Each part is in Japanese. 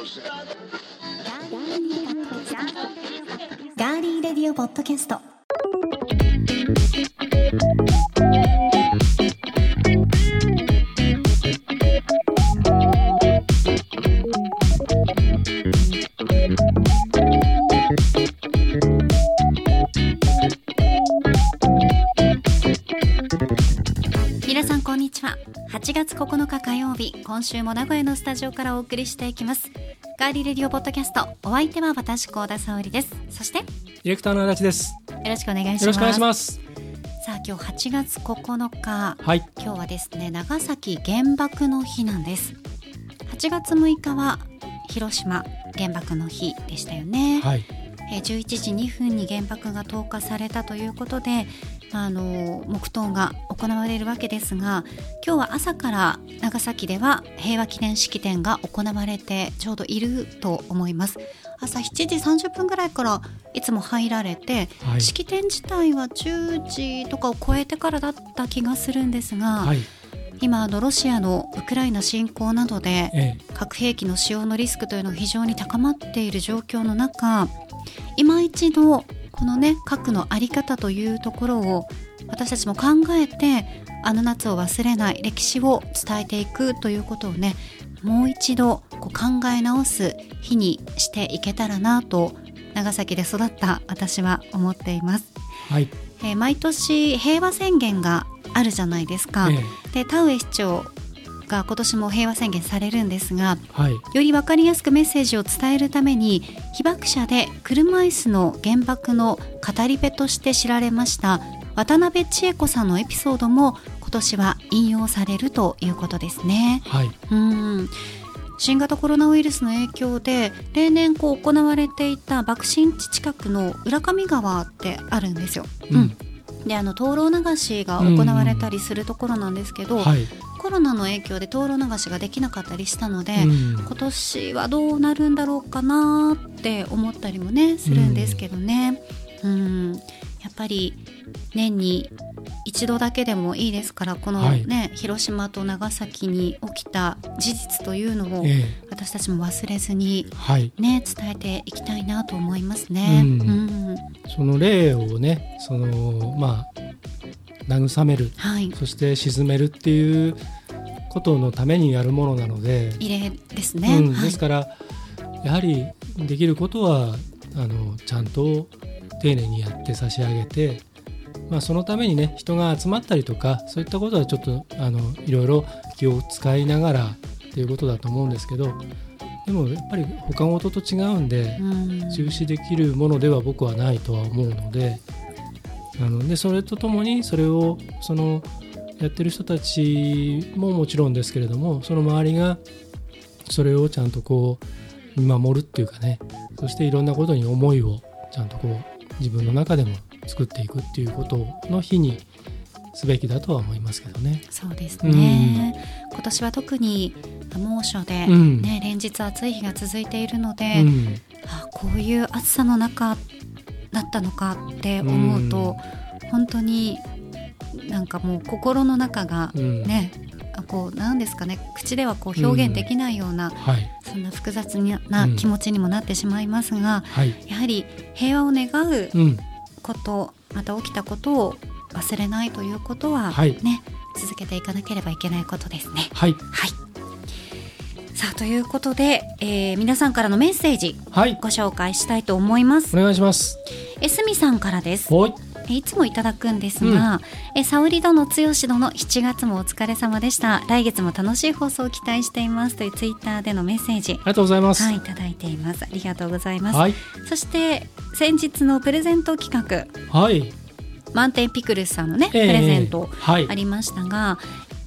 ガーリーレディオポッドキャスト。皆さんこんにちは。8月9日火曜日今週も名古屋のスタジオからお送りしていきます。ガーリーレディオポッドキャストお相手は私高田沙織ですそしてよディレクターの足立です。ろしくお願いしますよろしくお願いします。さあ今日8月9日はい。今日はですね長崎原爆の日なんです8月6日は広島原爆の日でしたよね、はい。えー11時2分に原爆が投下されたということで、まあ、あの黙祷が行われるわけですが今日は朝から長崎では平和記念式典が行われてちょうどいると思います。朝7時30分ぐらいからいつも入られて、はい。式典自体は10時とかを超えてからだった気がするんですが、はい。今あのロシアのウクライナ侵攻などでえ核兵器の使用のリスクというのが非常に高まっている状況の中今一度このね核の在り方というところを私たちも考えてあの夏を忘れない歴史を伝えていくということをねもう一度こう考え直す日にしていけたらなと長崎で育った私は思っています。えはい。えー毎年平和宣言があるじゃないですか。えで田上市長が今年も平和宣言されるんですがえはい。より分かりやすくメッセージを伝えるために被爆者で車椅子の原爆の語り部として知られました渡辺千恵子さんのエピソードも今年は引用されるということですね。はい。うん新型コロナウイルスの影響で例年こう行われていた爆心地近くの浦上川ってあるんですよ。うんであの灯籠流しが行われたりするところなんですけど、はい。コロナの影響で灯籠流しができなかったりしたので、うん今年はどうなるんだろうかなって思ったりもねするんですけどね。うんやっぱり年に一度だけでもいいですからこのはいね、広島と長崎に起きた事実というのをえ私たちも忘れずにえはい。ね伝えていきたいなと思いますね。うんうんその例をね、その、まあ、慰める、はい。そして沈めるっていうことのためにやるものなので、異例ですね。うん、はい。ですから、やはりできることは、あの、ちゃんと丁寧にやって差し上げて、まあ、そのためにね人が集まったりとかそういったことはちょっとあのいろいろ気を使いながらっていうことだと思うんですけどでもやっぱり他の事と違うんでうん。中止できるものでは僕はないとは思うのであのでそれとともにそれをそのやってる人たちももちろんですけれどもその周りがそれをちゃんとこう見守るっていうかねそしていろんなことに思いをちゃんとこう自分の中でも作っていくっていうことの日にすべきだとは思いますけどね。そうですね、今年は特に猛暑で、うん。ね連日暑い日が続いているのうで、ん、あこういう暑さの中だったのかって思うと、本当になんかもう心の中がうん。こうなんですかね口ではこう表現できないような、はい。そんな複雑な気持ちにもなってしまいますが、はい、やはり平和を願ううん、ことまた起きたことを忘れないということは、はい。ね続けていかなければいけないことですね。はい。はいさあということで、えー皆さんからのメッセージはいご紹介したいと思います。お願いします。えすみさんからです。はいつもいただくんですが、え沙織殿剛殿7月もお疲れ様でした。来月も楽しい放送を期待していますというツイッターでのメッセージ。ありがとうございます。はい、いただいています。ありがとうございます。はいそして先日のプレゼント企画、はい満点ピクルスさんのね、ええプレゼントはいありましたが、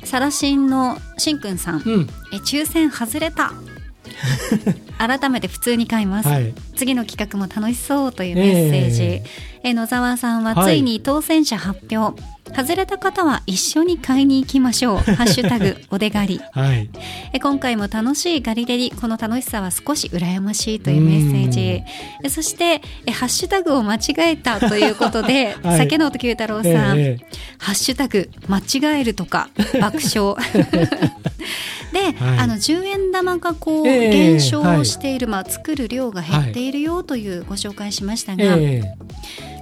サラシンのしんくんさん、うん。え抽選外れた。改めて普通に買います、はい。次の企画も楽しそうというメッセージ、え。え野沢さんははい。ついに当選者発表、外れた方は一緒に買いに行きましょう。ハッシュタグおでがり。はい。え今回も楽しいガリレリこの楽しさは少し羨ましいというメッセージ。えそしてえハッシュタグを間違えたということで、はい。酒野九太郎さん、ええハッシュタグ間違えるとか 爆笑。で、はい。あの10円玉がこうええ減少している、まあ、作る量が減っているよというご紹介しましたが、え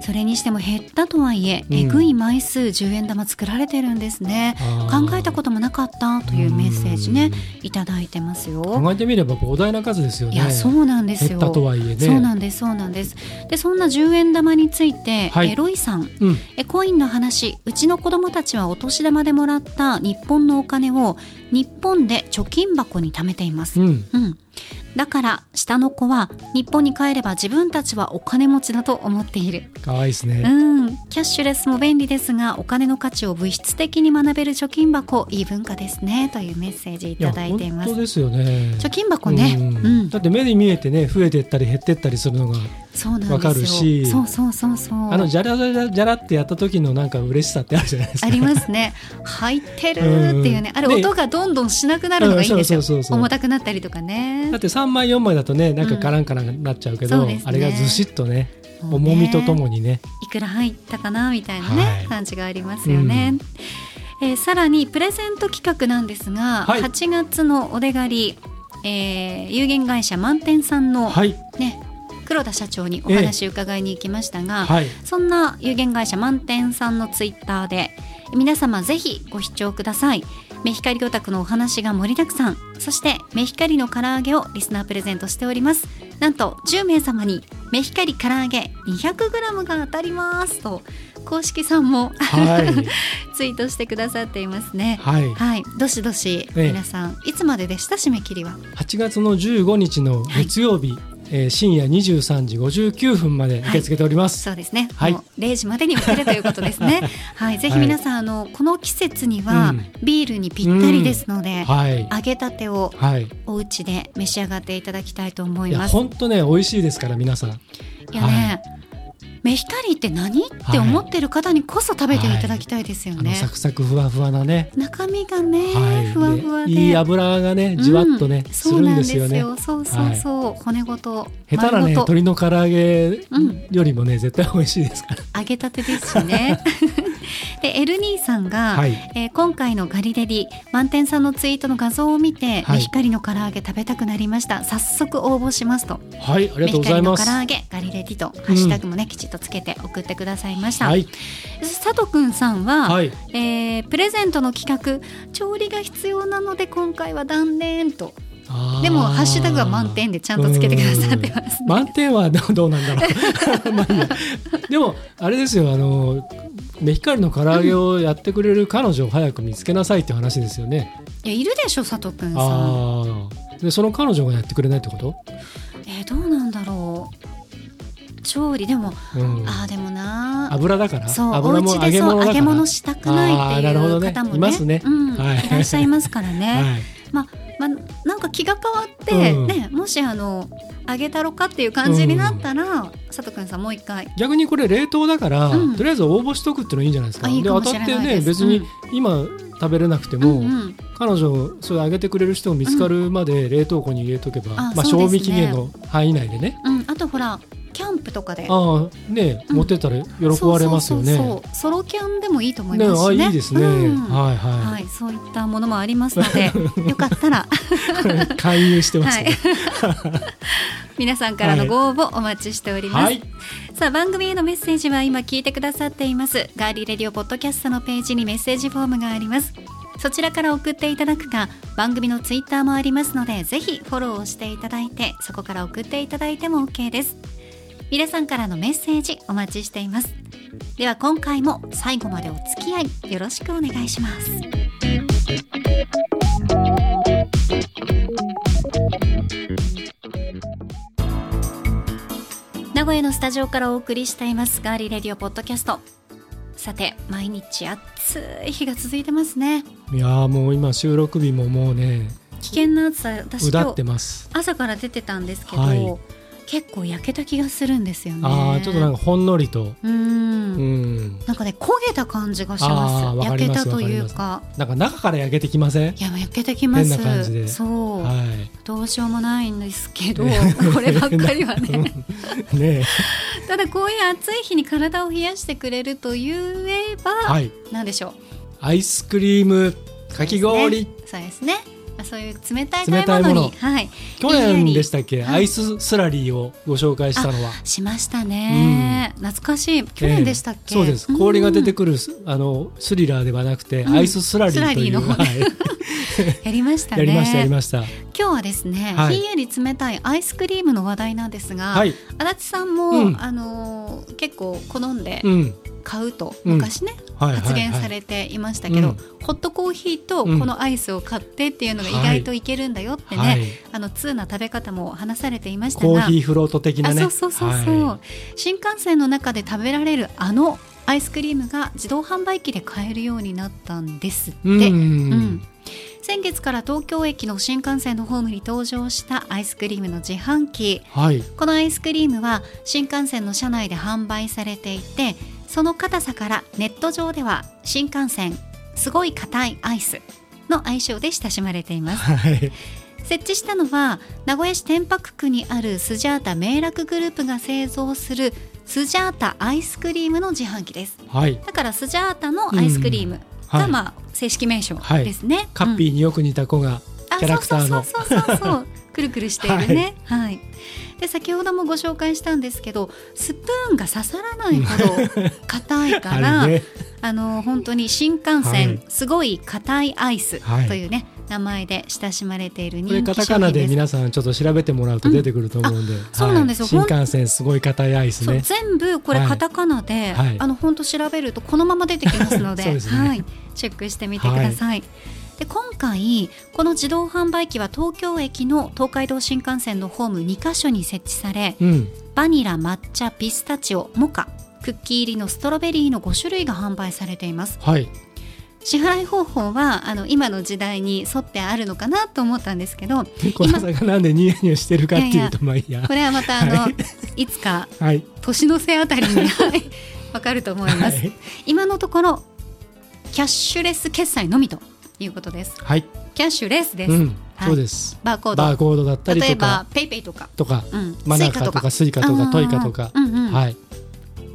それにしても減ったとはいえ、うん。えぐい枚数10円玉作られてるんですね。考えたこともなかったというメッセージねいただいてますよ。考えてみれば膨大な数ですよね。いやそうなんですよ。減ったとはいえね。そうなんですそうなんです。でそんな10円玉について、はい。えロイさん。うん。えコインの話うちの子供たちはお年玉でもらった日本のお金を日本で貯金箱に貯めています、うん。うん、だから下の子は日本に帰れば自分たちはお金持ちだと思っている。可愛いですね、うん、キャッシュレスも便利ですがお金の価値を物質的に学べる貯金箱いい文化ですね。というメッセージいただいています。本当ですよね。貯金箱ね、ううん。ん。だって目に見えてね増えてったり減ってったりするのがわかるしそうそうそうそう。あのじゃらじゃらじゃらってやった時のなんか嬉しさってあるじゃないですか。ありますね。入ってるっていうね、あれで音がどんどんしなくなるのがいいんですよ、重たくなったりとかね。だって3枚4枚だとねなんかカランカランなっちゃうけど、あれがずしっとね重みとともにね。いくら入ったかなみたいなね、はい。感じがありますよね、えーさらにプレゼント企画なんですが、はい。8月のお出狩り、えー有限会社満点さんの、はい。ね黒田社長にお話を伺いに行きましたが、はい。そんな有限会社満点さんのツイッターで皆様ぜひご視聴ください。メヒカリオタクのお話が盛りだくさん。そしてメヒカリの唐揚げをリスナープレゼントしております。なんと10名様にメヒカリ唐揚げ 200g が当たります。と公式さんもはい。ツイートしてくださっていますね。はい。はい。どしどしええ。皆さん、いつまででした？締め切りは。8月の15日の月曜日、えー深夜23時59分まで受け付けております、そうですね、はい。もう0時までに受けるということですね。はい。ぜひ皆さん、あのこの季節にはうん。ビールにぴったりですので、はい。揚げたてをはい。お家で召し上がっていただきたいと思います。本当ね美味しいですから皆さん。いやね、メヒカリって何？って思ってる方にこそ食べていただきたいですよね。あのサクサクふわふわなね。中身がね、はい。ふわふわで。いい油がねじわっとね、うんするんですよね。そう。そうそう。そう、骨ごと下手なね鶏の唐揚げうん。よりもね絶対美味しいですから。揚げたてですしね。でエルニーさんが、はい。えー今回のガリレディ満点さんのツイートの画像を見て、はい。メヒカリの唐揚げ食べたくなりました。早速応募しますと。はいありがとうございます。唐揚げガリレディとハッシュタグもね、きちっとつけて送ってくださいました、はい。佐藤くんさんは、はい。えープレゼントの企画調理が必要なので今回は断念とでもハッシュタグは満点でちゃんとつけてくださってますうん。満点はどうどうなんだろう。まあいいや。でもあれですよあのメヒカリの唐揚げをやってくれる彼女を早く見つけなさいって話ですよね、いやいるでしょ佐藤くんさん。でその彼女がやってくれないってこと、えーどうなんだろう。調理。でも、うん、ああでもな油だから？そうお油も揚家でげ物揚げ物したくないっていう方もね。いますね。うんはい。い、らっしゃいますからね、はい。まあまあなんか気が変わって、うん。ねもしあの揚げたろかっていう感じになったら、佐藤くんさんもう一回。逆にこれ冷凍だから、うん。とりあえず応募しとくっていうのいいんじゃない。ですかあいいかもしで当たってね別に今食べれなくても、うんうん。彼女それあげてくれる人が見つかるまで冷凍庫に入れとけば、あまあ、賞味期限の範囲内でね。うん、あとほらキャンプとかで。ああね、うん。持ってったら喜ばれますよね。ソロキャンでもいいと思いねますしね。あいいですね、うん。はいははい、そういったものもありますので よかったら。い勧誘してますはい。ね。皆さんからのご応募お待ちしております、はい、さあ番組へのメッセージは今聞いてくださっています。ガーリーレディオポッドキャストのページにメッセージフォームがあります。そちらから送っていただくか番組のツイッターもありますのでぜひフォローをしていただいてそこから送っていただいても OK です皆さんからのメッセージお待ちしています。では今回も最後までお付き合いよろしくお願いします。名古屋のスタジオからお送りしていますガーリーレディオポッドキャスト。さて毎日暑い日が続いてますね。いやーもう今収録日ももうね危険な暑さ私今日。朝から出てたんですけど、はい結構焼けた気がするんですよね。ああちょっとなんかほんのりと、ううん。ん、なんかね焦げた感じがしあます焼けたというか。なんか中から焼けてきません？いや焼けてきます。変な感じで。そう、はどうしようもないんですけどね。こればっかりはね。い。ね ただこういう暑い日に体を冷やしてくれると言えば、はい。なんでしょう。アイスクリームかき氷。そうですね。あそういう冷たい食べ物に。はい。去年でしたっけ、はいアイススラリーをご紹介したのは。しましたね、懐かしい。去年でしたっけ、ええ。そうです。氷が出てくくるスあのスリラーではなくて、うん。アイススラリーという。の。方はい。やりましたね。やりましたやりました。今日はですね、はい。ひんやり冷たいアイスクリームの話題なんですが、はい。足立さんも、うん。あのー結構好んでうん買うと、うん。昔ね、はい発言されていましたけど、うん。ホットコーヒーとうんこのアイスを買ってっていうのが意外といけるんだよってね、はい。あの通な食べ方も話されていましたコーがヒーフロート的なね。あそうそうそうそう、は新幹線の中で食べられるあのアイスクリームが自動販売機で買えるようになったんですって。いうんうん。先月から東京駅の新幹線のホームに登場したアイスクリームの自販機。はい。このアイスクリームは新幹線の車内で販売されていてその硬さからネット上では新幹線すごい硬いアイスの愛称で親しまれています。はい。設置したのは名古屋市天白区にあるスジャータ迷楽グループが製造するスジャータアイスクリームの自販機です。はい。だからスジャータのアイスクリームが、はい。まあ正式名称ですね、カッピーによく似た子が、あキャラクターの。そうそうそうそうそう。くるくるしているね。はい、で先ほどもご紹介したんですけどスプーンが刺さらないほど 硬いからあれね。あの本当に新幹線、はい。すごい硬いアイスはい。というね、名前で親しまれているこれ人気カタカナ商品で皆さんちょっと調べてもらうと出てくると思うんで、はいそうなんですよ。新幹線すごい硬いアイスね。全部これはい。カタカナで、はい。あの本当調べるとこのまま出てきますので ね。はい、チェックしてみてください。で今回この自動販売機は東京駅の東海道新幹線のホーム2カ所に設置されうん。バニラ抹茶ピスタチオモカクッキー入りのストロベリーの5種類が販売されています。はい。支払い方法はあの今の時代に沿ってあるのかなと思ったんですけど小田さんがなんでニヤニヤしてるかっていうとまあいいや。これはまたあの、、はいつかはい。年の瀬あたりに はいわかると思います、はい。今のところキャッシュレス決済のみということです。はい、キャッシュレスです、うん。はい。そうです。バーコード。バーコードだったり例えばとか。 PayPay とか、とかうん、マナカとか。スイカとかトイカとか、うんうん。はい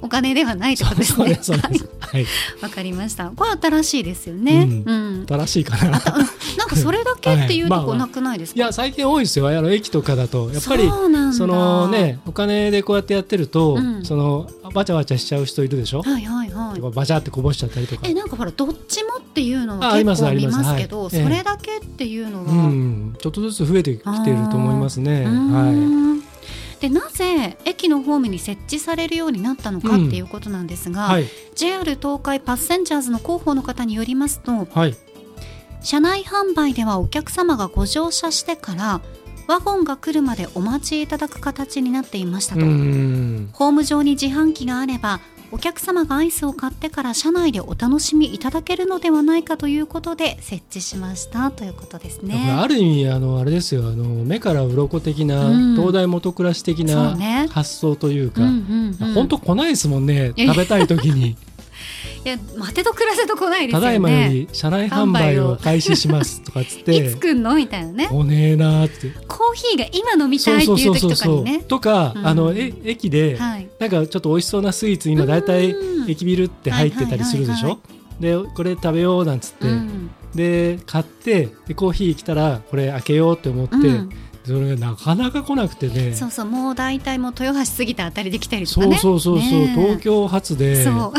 お金ではないってことですね。はい。わかりました。これ新しいですよね、ううん。正しいかな。なんかそれだけ っていうとこなくないですか、いや最近多いですよ。あの駅とかだと。やっぱりそのねお金でこうやってやってると、うん。そのわちゃわちゃしちゃう人いるでしょ、はいはいはい。バチャってこぼしちゃったりとか。えなんかほらどっちもっていうのはああります結構見ありますけどそれだけっていうのは、うん、ちょっとずつ増えてきていると思いますね。はんでなぜ駅のホームに設置されるようになったのかっていうことなんですい、が、はい、JR 東海パッセンジャーズの広報の方によりますとはい、車内販売ではお客様がご乗車してからワゴンが来るまでお待ちいただく形になっていましたうと、ん、ホーム上に自販機があればお客様がアイスを買ってから車内でお楽しみいただけるのではないかということで設置しましたということですね。ある意味あのあれですよ。あの目から鱗的な、うん。東大元暮らし的なね。発想というか、うんうんうん。本当来ないですもんね食べたい時にいや待てと暮らせと来ないですよね。ただいまより車内販売を開始しますとかっつっいてつ来んのみたいなね。来ねえなーって。コーヒーが今飲みたいっていう時とかにね。とか、うん。あのえ駅で、はい。なんかちょっと美味しそうなスイーツ今だいたいうん。駅ビルって入ってたりするでしょ？でこれ食べようなんつって、うん。で買ってでコーヒー来たらこれ開けようって思って、うんそれがなかなか来なくてね。そうそうもう大体もう豊橋過ぎたあたりで来たりとそうかね。そうそうそう、ねえ。東京発でそ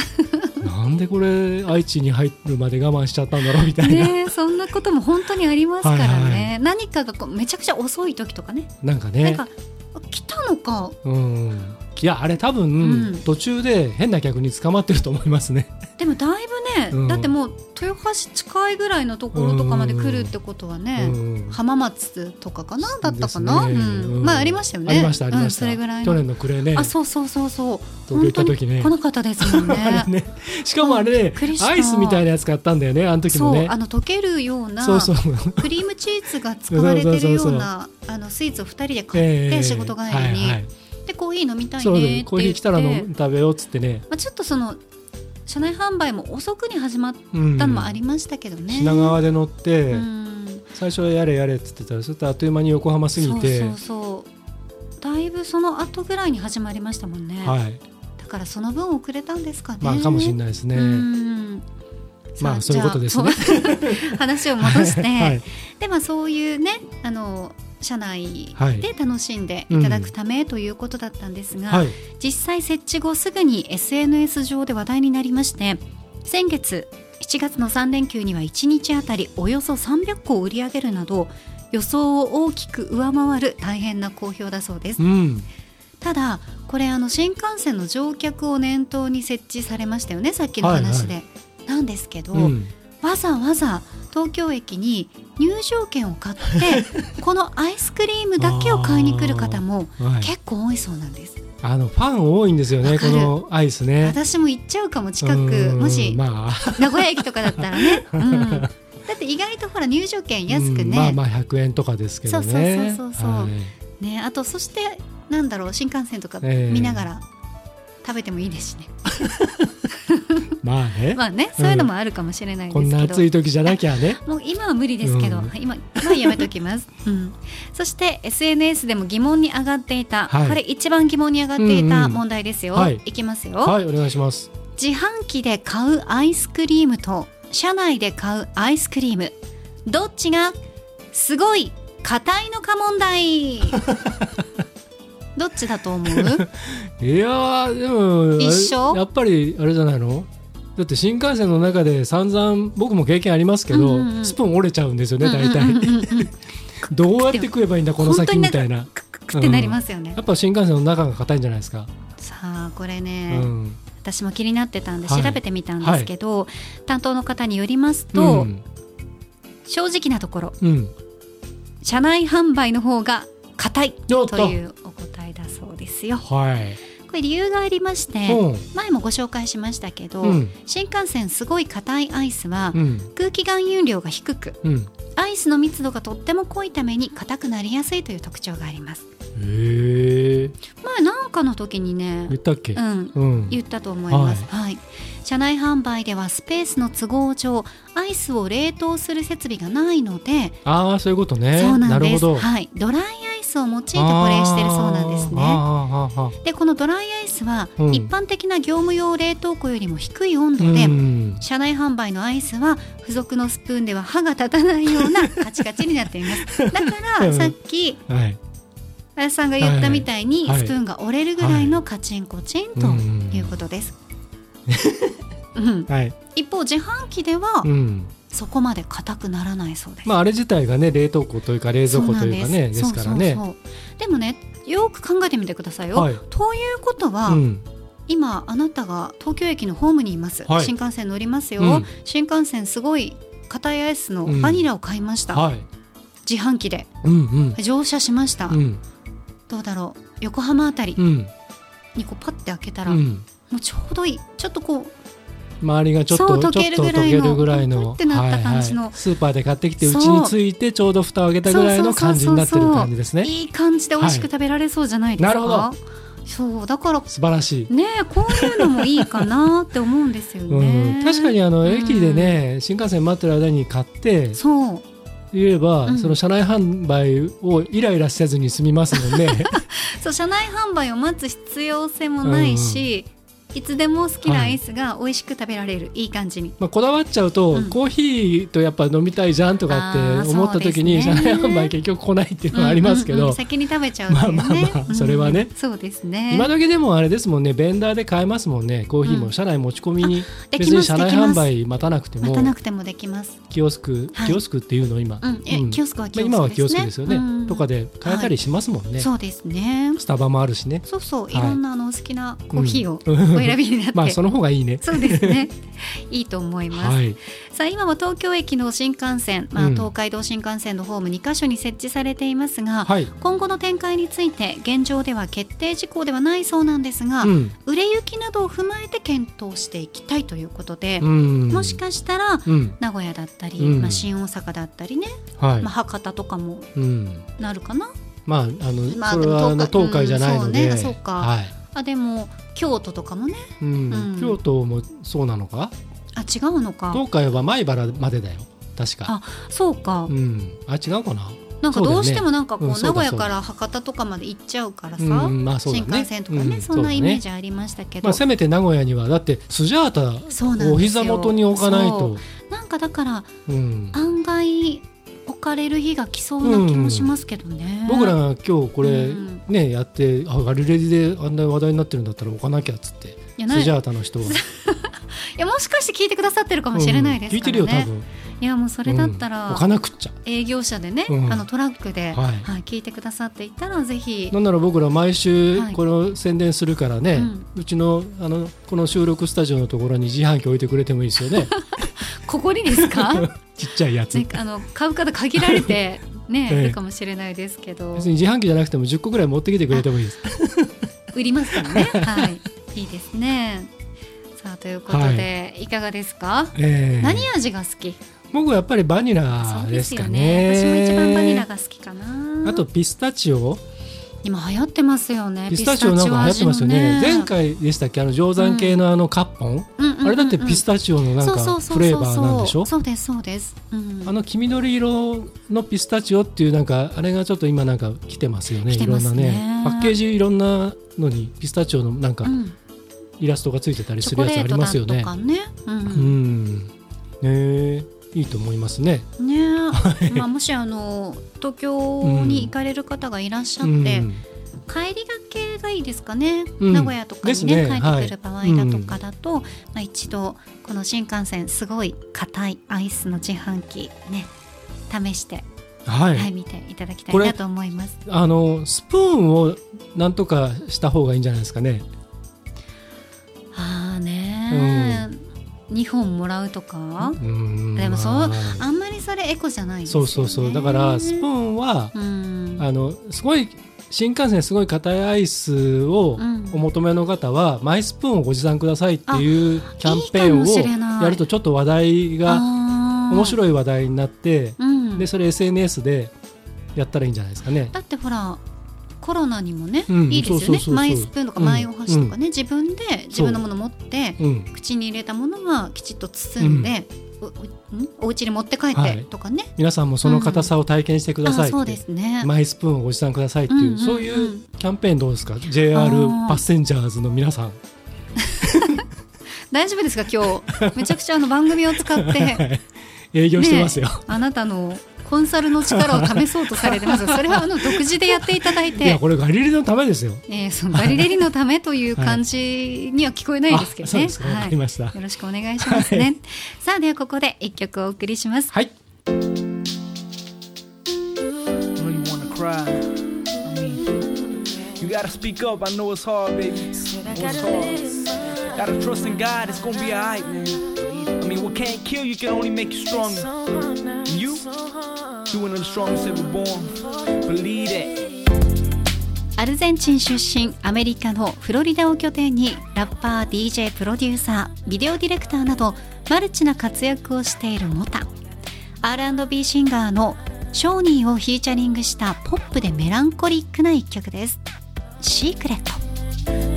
う。なんでこれ愛知に入るまで我慢しちゃったんだろうみたいな、ねえそんなことも本当にありますからね、はいは何かがこうめちゃくちゃ遅い時とかね。なんかね。なんかあ来たのか。うんいやあれ多分、うん。途中で変な客に捕まってると思いますね。でもだいぶね、うん。だってもう豊橋近いぐらいのところとかまで来るってことはね、うん。浜松とかかなだったかな、ねまあありましたよね。ありましたありました、うんそれぐらい去の年の暮れね。あそうそうそうそう。東京行った時ね。来なかったですもんね。ね。しかもあれねアイスみたいなやつ買ったんだよねあの時もね。そうあの溶けるようなそうそう。クリームチーズが使われてるような あのスイーツを2人で買って仕事帰りに、はいはいでコーヒー飲みたいねコーヒー来たらの食べようっつってね、まあ、ちょっとその車内販売も遅くに始まっうんたのもありましたけどね、品川で乗って、うん。最初はやれやれっつってたらそれとあっという間に横浜過ぎて。そうそうそう。だいぶその後ぐらいに始まりましたもんね、はい。だからその分遅れたんですかね。まあかもしれないですね、うん。まあさそういうことですね。話を戻して、はい。でまあそういうねあの社内はい。で楽しんでいただくためということだったんですが、はい。実際設置後すぐに SNS 上で話題になりまして先月7月の3連休には1日あたりおよそ300個を売り上げるなど予想を大きく上回る大変な好評だそうです。うん。ただこれあの新幹線の乗客を念頭に設置されましたよねさっきの話で、なんですけど、うんわざわざ東京駅に入場券を買って このアイスクリームだけを買いに来る方もはい。結構多いそうなんです。あのファン多いんですよねこのアイスね。私も行っちゃうかも近く。うんもしまあ。名古屋駅とかだったらね、うん、だって意外とほら入場券安くね、うんまあまあ100円とかですけどね。そうそうそうそう。はい。ねあとそしてなんだろう新幹線とかええ。見ながら食べてもいいですしね、まあね。まあねそういうのもあるかもしれないですこんけど、な暑い時じゃなきゃね。もう今は無理ですけど、うん。今今はやめときます、うん、そして SNS でも疑問に上がっていた、はい。これ一番疑問に上がっていたうん。うん問題ですよ、はい。い、きますよ、はいお願いします。自販機で買うアイスクリームと車内で買うアイスクリーム。どっちがすごい硬いのか問題。どっちだと思う？いやーでもやっぱりあれじゃないの？だって新幹線の中で散々僕も経験ありますけど、うんうんうん。スプーン折れちゃうんですよね大体、うんうんうん。うん どうやって食えばいいんだこの先みたいな。クククってなりますよね、やっぱ新幹線の中が硬いんじゃないですか、さあこれうね、ん。私も気になってたんではい。調べてみたんですけど、担当の方によりますうと、ん。正直なところうん、車内販売の方が硬いというお答えだそうですよ。はい、これ理由がありまして、うん。前もご紹介しましたけど、うん。新幹線すごい硬いアイスはうん。空気含有量が低くうん。アイスの密度がとっても濃いために硬くなりやすいという特徴があります。へえ。前なんかの時にね言ったっけ？うん。うん。言ったと思います、はい。車内販売ではスペースの都合上アイスを冷凍する設備がないので、ああそういうことね。そうなんです。はい、ドライスを用いて保冷しているそうなんですね。でこのドライアイスはうん。一般的な業務用冷凍庫よりも低い温度で、うん。車内販売のアイスは付属のスプーンでは歯が立たないような カチカチになっています。だからさっきはい。林さんが言ったみたいにはいスプーンが折れるぐらいのカチンコチンということです、一方自販機ではうんそこまで硬くならないそうです、まああれ自体がね冷凍庫というか冷蔵庫というかねです。からね。そうそうそう。でもねよく考えてみてくださいよ、はい。ということは、うん。今あなたが東京駅のホームにいます、はい。新幹線乗りますよ、うん。新幹線すごい硬いアイスのバニラを買いました、はい。自販機で。うん乗車しました、うん。うんどうだろう。横浜あたりうん。にこうパッて開けたら、もうん。うちょうどいい。ちょっとこう周りがちょっと溶けるちょっと溶ぐらいのけるぐらいのふってなった感じの。はいはいスーパーで買ってきてうちについてちょうど蓋を開けたぐらいの感じになってる感じですね。いい感じで美味しく食べられそうじゃないですか、なるほど。そうだから素晴らしい。ねこういうのもいいかなって思うんですよね、うん、確かにあのうん。駅でね、新幹線待ってる間に買ってそう。言えば、うん。その車内販売をイライラせずに済みますもんね。そう車内販売を待つ必要性もないし、いつでも好きなアイスが美味しく食べられる、い、い感じに。まあこだわっちゃうと、うん。コーヒーとやっぱ飲みたいじゃんとかって思った時に、車内販売結局来ないっていうのはありますけど、うんうんうん。先に食べちゃうね。まあまあまあそれはね。うんそうですね。今時でもあれですもんね。ベンダーで買えますもんね。コーヒーうん。も車内持ち込みに、別に車内販売待たなくて待もたなくてもできます。キオスク、はいキオスクっていうの今、うん。え、うん。キオスクはキオスクですね、まあ今はキオスクですよね、うん。とかで買えたりしますもんね、そうですね。スタバもあるしね。そうそう、はい。いろんなあのお好きなコーヒーをうん。お選びになって、まあその方がいいね。そうですね。いいと思います、はい。さあ今は東京駅の新幹線、まあうん。東海道新幹線のホーム2カ所に設置されていますが、はい。今後の展開について現状では決定事項ではないそうなんですが、うん。売れ行きなどを踏まえて検討していきたいということで、うん。もしかしたらうん。名古屋だったり、うん。まあ、新大阪だったりね、はい、まあ、博多とかもうん。なるかな？まああの、まあそれはあの東海じゃないので、うんそうね。そうか。はいあでも京都とかもね。うん。うん。京都もそうなのか？あ違うのか。東海は米原までだよ。確か。あそうか、うん。あ違うかな？なんかどうしてもなんかこうねうん名古屋から博多とかまで行っちゃうからさ、うんまあそうだね。新幹線とかね、うんそんなイメージありましたけど、まあ、せめて名古屋にはだってスジャータお膝元に置かないと。なんかだからうん、案外置かれる日が来そうな気もしますけどね、僕らが今日これうん。ね、やってあガリレディであんな話題になってるんだったら置かなきゃっつって。スジャータの人が、いやもしかして聞いてくださってるかもしれないですうん。聞いからね、てるよ多分。いやもうそれだったら、うん。置かなくっちゃ。営業者でね、うん。あのトラックで、ははいい聞いてくださっていたらぜひ。なんなら僕ら毎週はい。この宣伝するからね、ううちのあのこの収録スタジオのところに自販機置いてくれてもいいですよね ここにですか？ちっちゃいやつ、ねあの買う方限られて ね、ええ。いるかもしれないですけど。別に自販機じゃなくても10個ぐらい持ってきてくれてもいいです。売りますからね。はい。いいですね。さあということで、い、かがですか、ええ。何味が好き？僕はやっぱりバニラですかね。ね。私も一番バニラが好きかな。あとピスタチオ今流行ってますよね。ピスタチオなんか流行ってますよね。前回でしたっけ？あの定山系のあのカッポン、あれだってピスタチオのなんかフレーバーなんでしょ？そうですそうです、うんあの黄緑色のピスタチオっていうなんかあれがちょっと今なんか来てますよね。来ていろんなねねパッケージいろんなのにピスタチオのなんかうん。イラストがついてたりするやつありますよね。ね、ううん。んねいいと思いますね。ねまあもしあの東京に行かれる方がいらっしゃって、うん。帰りがけがいいですかね、うん。名古屋とかにねね。帰ってくる場合だとかだと、まあ、一度この新幹線すごい硬いアイスの自販機ね試して、はい、はい、見ていただきたいなと思います。あのスプーンをなんとかした方がいいんじゃないですかね。ああね、二本もらうとか、うん。でもそうまあ。あんまりそれエコじゃないね。そうそうそう。だからスプーンはうん。あのすごい新幹線すごい硬いアイスをうん。お求めの方は、マイスプーンをご持参くださいっていうキャンペーンをやるとちょっと話題が面い、白い話題になってうん、でそれ SNS でやったらいいんじゃないですかね。だってほらコロナにもね、うんいいですよね。マイスプーンとかうん。マイお箸とかね、自分で自分のもの持ってうん。口に入れたものはきちっと包んで、おお家に持って帰ってはい。とかね、皆さんもその硬さを体験してください。って、あそうですね、マイスプーンをご持参くださいっていう、うんうんうん。そういうキャンペーンどうですか？JR パッセンジャーズの皆さん。大丈夫ですか？今日。めちゃくちゃあの番組を使って。営業してますよ。あなたのコンサルの力を試そうとされてますそれはあの独自でやっていただいいやてこれガリレデのためですよ。えー、そのガリレリのためという感じには聞こえないですけどね。あそうですか。わかりました。よろしくお願いしますね。さあではここで一曲お送りします。はい。you gotta speak up. I know it's hard, baby. It's hard. Gotta trust in God. It's gonna be alright, man. I mean, what can't kill you can only make you stronger. And you, アルゼンチン出身アメリカのフロリダを拠点にラッパー DJ プロデューサービデオディレクターなどマルチな活躍をしているモタ。R&B シンガーのショーニーをフィーチャリングしたポップでメランコリックな一曲です。シークレット。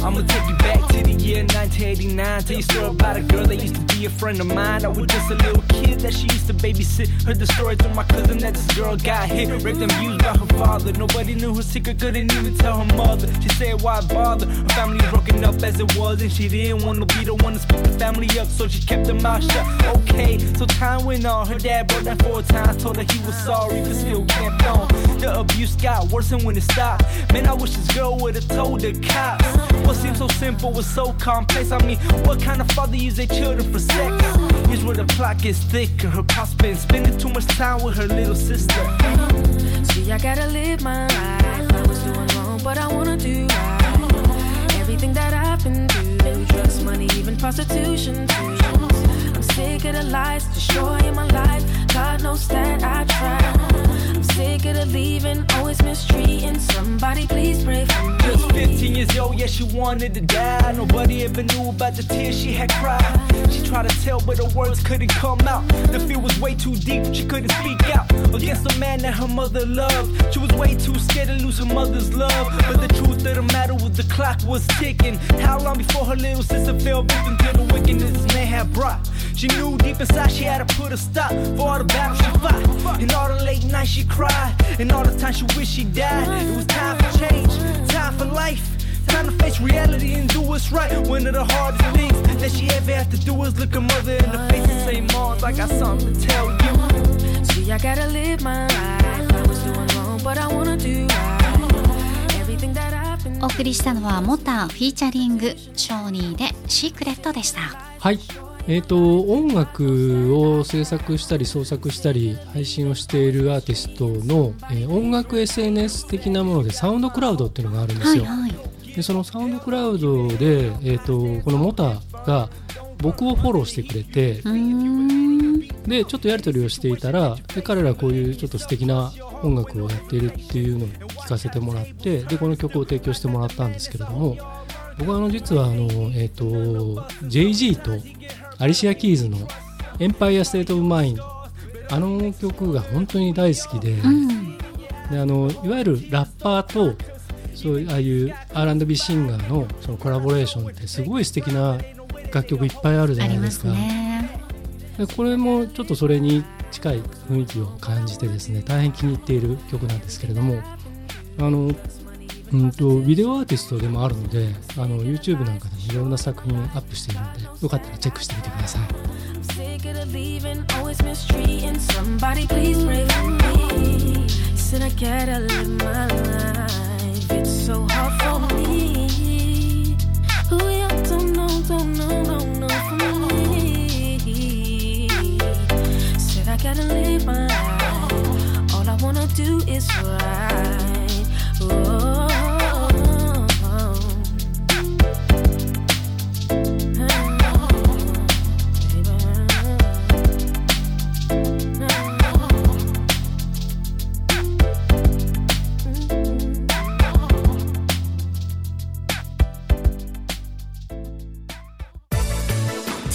I'ma take you back to the year 1989. Tell you a story about a girl that used to be a friend of mine. I was just a little kid that she used to babysit. Heard the story through my cousin that this girl got hit, raped and abused by her father. Nobody knew her secret, couldn't even tell her mother. She said, Why bother? Her family broken up as it was, and she didn't want to be the one to split the family up, so she kept her mouth shut. Okay, so time went on. Her dad broke down four times, told her he was sorry, but still kept on. The abuse got worse, and when it stopped, man, I wish this girl would have told the cops. What seemed so simple was so complex. I mean, what kind of father use their children for sex? Here's where the plot gets thicker. Her pop's been spending too much time with her little sister. See, I gotta live my life. I was doing wrong, but I wanna do right. Everything that I've been through, drugs, money, even prostitution too. I'm sick of the lies destroying my life. God knows that I tried. I'm sick of the leaving, always mistreating somebody. Please pray for me. Just 15 years old, yeah, she wanted to die. Nobody ever knew about the tears she had cried. She tried to tell, but her words couldn't come out. The fear was way too deep, she couldn't speak out. Against the man that her mother loved. She was way too scared to lose her mother's love. But the truth of the matter knew the clock was ticking. How long before her little sister fell victim to the wickedness this man had brought? She knew deep inside she had to put a stop for the battles she fought. And all the late nights she cried. And all the times she wished she died. It was time for change, time for life. Time to face reality and do what's right. One of the hardest things that she ever had to do is look her mother in the face and say, Mom, I got something to tell you. See, I gotta live my life. I was doing wrong, but I wanna do right. Everything that I've been お送りしたのはモタフィーチャリングショーニーでシークレットでしたはい。 えー、と音楽を制作したり創作したり配信をしているアーティストの、えー音楽 SNS 的なものでサウンドクラウドっていうのがあるんですよ。はいはいでそのサウンドクラウドで、えー、とこのモタが僕をフォローしてくれてでちょっとやり取りをしていたらで彼らこういうちょっと素敵な音楽をやっているっていうのを聞かせてもらってでこの曲を提供してもらったんですけれども僕はあの実はあの、えー、と JG とアリシア・キーズの「 Empire State of Mind」あの曲が本当に大好きで,、うん。であのいわゆるラッパーとそういうああいう R&B シンガーのそのコラボレーションってすごい素敵な楽曲いっぱいあるじゃないですすか。ね。でこれもちょっとそれに近い雰囲気を感じてですね大変気に入っている曲なんですけれども。あの、うん、とビデオアーティストでもあるのであの YouTube なんかでもいろんな作品をアップしているのでよかったらチェックしてみてください I'm sick of leaving, always right.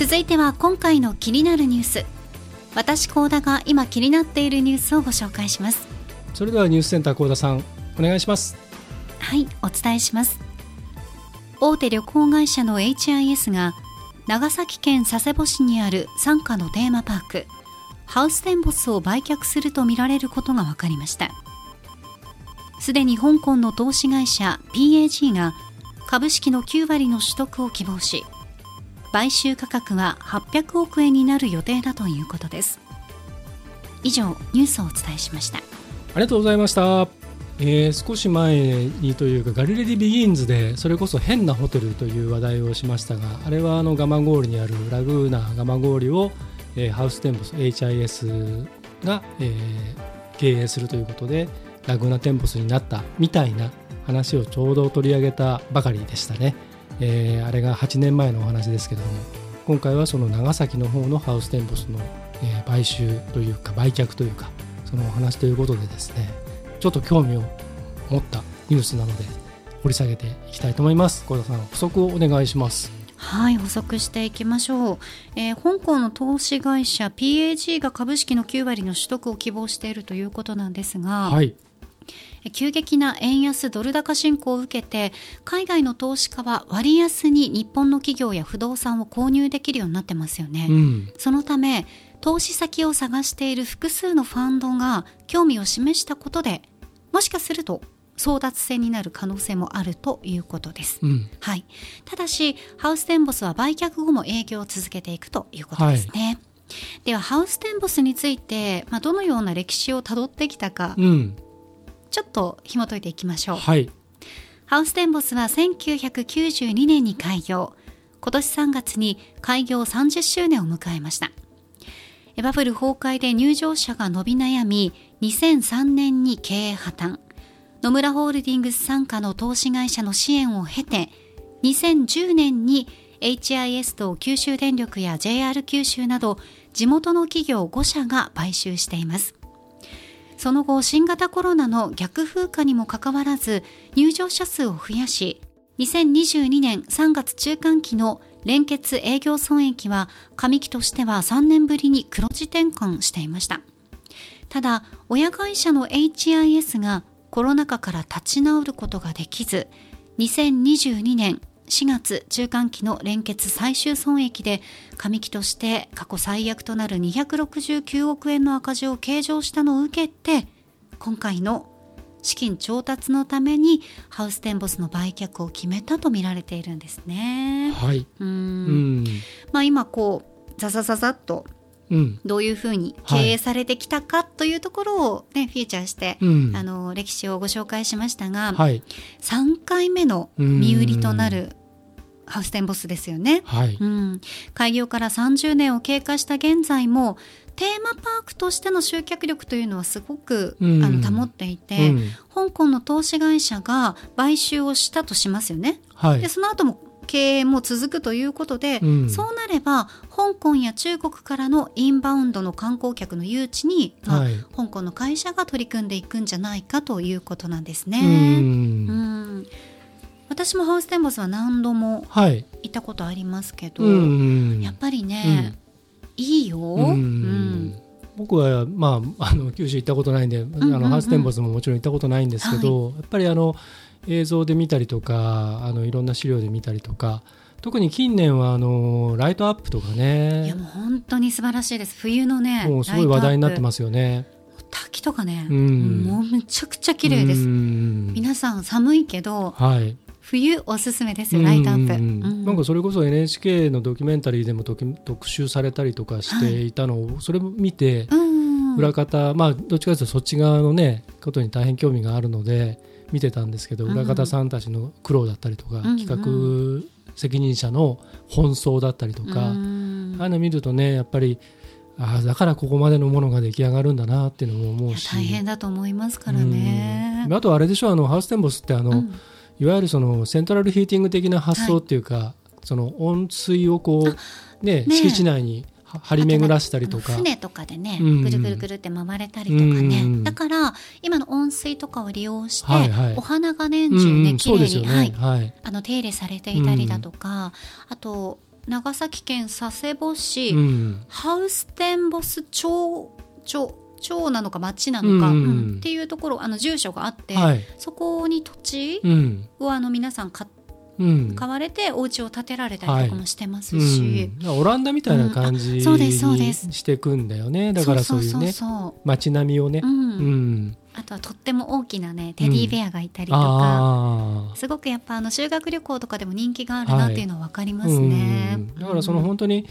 続いては今回の気になるニュース。私高田が今気になっているニュースをご紹介します。それではニュースセンター幸田さんお願いします。はいお伝えします。大手旅行会社の HIS が長崎県佐世保市にある傘下のテーマパークハウステンボスを売却するとみられることが分かりました。すでに香港の投資会社 PAG が株式の9割の取得を希望し買収価格は800億円になる予定だということです。以上ニュースをお伝えしました。ありがとうございました、えー少し前にというかガリレディ・ビギンズでそれこそ変なホテルという話題をしましたがあれはあのガマゴールにあるラグーナガマゴールを、えーハウステンボス HIS が、えー経営するということでラグーナテンボスになったみたいな話をちょうど取り上げたばかりでしたね、えーあれが8年前のお話ですけれども今回はその長崎の方のハウステンボスの、えー買収というか売却というかそのお話ということでですねちょっと興味を持ったニュースなので掘り下げていきたいと思います。小田さん補足をお願いします。はい補足していきましょう、えー香港の投資会社 PAG が株式の9割の取得を希望しているということなんですが、はい。え急激な円安ドル高進行を受けて海外の投資家は割安に日本の企業や不動産を購入できるようになってますよね、うん。そのため投資先を探している複数のファンドが興味を示したことでもしかすると争奪戦になる可能性もあるということです、うん。はい、ただしハウステンボスは売却後も営業を続けていくということですね、ではハウステンボスについて、まあ、どのような歴史をたどってきたか。うんちょっと紐解いていきましょう。はい。ハウステンボスは1992年に開業。今年3月に開業30周年を迎えました。バブル崩壊で入場者が伸び悩み2003年に経営破綻。野村ホールディングス傘下の投資会社の支援を経て2010年に HIS と九州電力や JR 九州など地元の企業5社が買収していますその後新型コロナの逆風化にもかかわらず入場者数を増やし2022年3月中間期の連結営業損益は上期としては3年ぶりに黒字転換していました。ただ親会社の HIS がコロナ禍から立ち直ることができず2022年4月中間期の連結最終損益で上期として過去最悪となる269億円の赤字を計上したのを受けて今回の資金調達のためにハウステンボスの売却を決めたと見られているんですね。はい、ううんん。まあ、今こうザザザザっとうん。どういうふうに経営されてきたかというところを、ねフィーチャーして、うん。あの歴史をご紹介しましたが、はい。3回目の身売りとなるハウステンボスですよね。はい。うん、開業から30年を経過した現在もテーマパークとしての集客力というのはすごく、うん。あの保っていて、うん。香港の投資会社が買収をしたとしますよね。はい。でその後も経営も続くということで、うん。そうなれば香港や中国からのインバウンドの観光客の誘致に、まあはい。香港の会社が取り組んでいくんじゃないかということなんですうね。ん。うん。私もハウステンボスは何度もはい。行ったことありますけど、うんやっぱりね、いいよ、うんうん僕は、まあ、あの九州行ったことないんで、うんうんあのハウステンボスももちろん行ったことないんですけど、やっぱりあの映像で見たりとかあのいろんな資料で見たりとか特に近年はあのライトアップとかいねやもう本当に素晴らしいです。冬のねもうすごい話題になってすますよね。滝とかね、うん。もうめちゃくちゃ綺麗です、うん。皆さん寒いけどはい、冬おすすめですよライトアップ、なんかそれこそ NHK のドキュメンタリーでも特特集されたりとかしてい。たのを、それも見て、うん裏方まあどっちかというとそっち側のねことに大変興味があるので見てたんですけど、うん裏方さんたちの苦労だったりとか、うん企画責任者の奔走だったりとか、うん。ああいうの見るとねやっぱりああだからここまでのものが出来上がるんだなっていうのも思いうやし大変だと思いますからね。うん。あとあれでしょあのハウステンボスってあの、うん。いわゆるそのセントラルヒーティング的な発想っていうか、その温水をこう、ね、ね敷地内には張り巡らしたりとか。船とかでね、うんぐるぐるぐるって回れたりとかね、うんだから今の温水とかを利用して、はいはいお花が年うん中ね、うん綺麗に、ね。はい、はい。あの手入れされていたりだとか、あと長崎県佐世保市、うんハウステンボス町町町なのか町なのか、うんうんっていうところあの住所があって、はい。そこに土地うん。をあの皆さん買うん。買われてお家を建てられたりとかもしてますうし、ん、オランダみたいな感じにしていくんだよね。だからそういうね街並みをね。そううん。うん。あとはとっても大きなねテディベアがいたりとか。すごくやっぱあの修学旅行とかでも人気があるなっていうのは分かりますね。うん。だからその本当に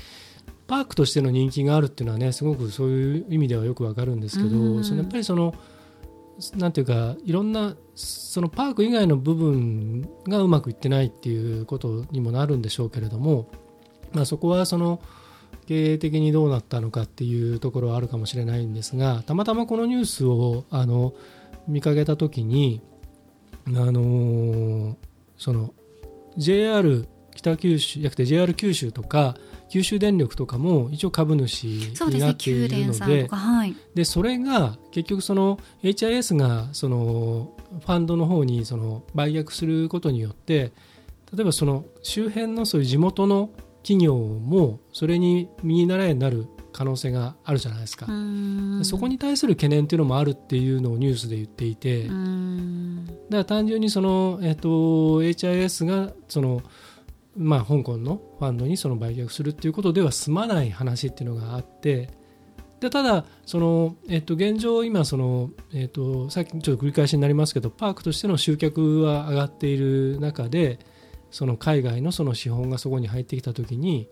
パークとしての人気があるっていうのはねすごくそういう意味ではよくわかるんですけど、うん。そのやっぱりそのなんていうかいろんなそのパーク以外の部分がうまくいってないっていうことにもなるんでしょうけれども、まあ、そこはその経営的にどうなったのかっていうところはあるかもしれないんですがたまたまこのニュースをあの見かけた時にあのその JR 北九州じゃなくて JR 九州とか九州電力とかも一応株主になっているのでさんとかはい。でそれが結局その HIS がそのファンドの方にその売却することによって例えばその周辺のそういう地元の企業もそれに見習いになる可能性があるじゃないですか、そこに対する懸念っていうのもあるっていうのをニュースで言っていて、うん。だから単純にその、えっと HIS がその、まあ、香港のファンドにその売却するっていうことでは済まない話っていうのがあってでただその、えっと現状今その、えっとさっきちょっと繰り返しになりますけどパークとしての集客は上がっている中でその海外のその資本がそこに入ってきた時に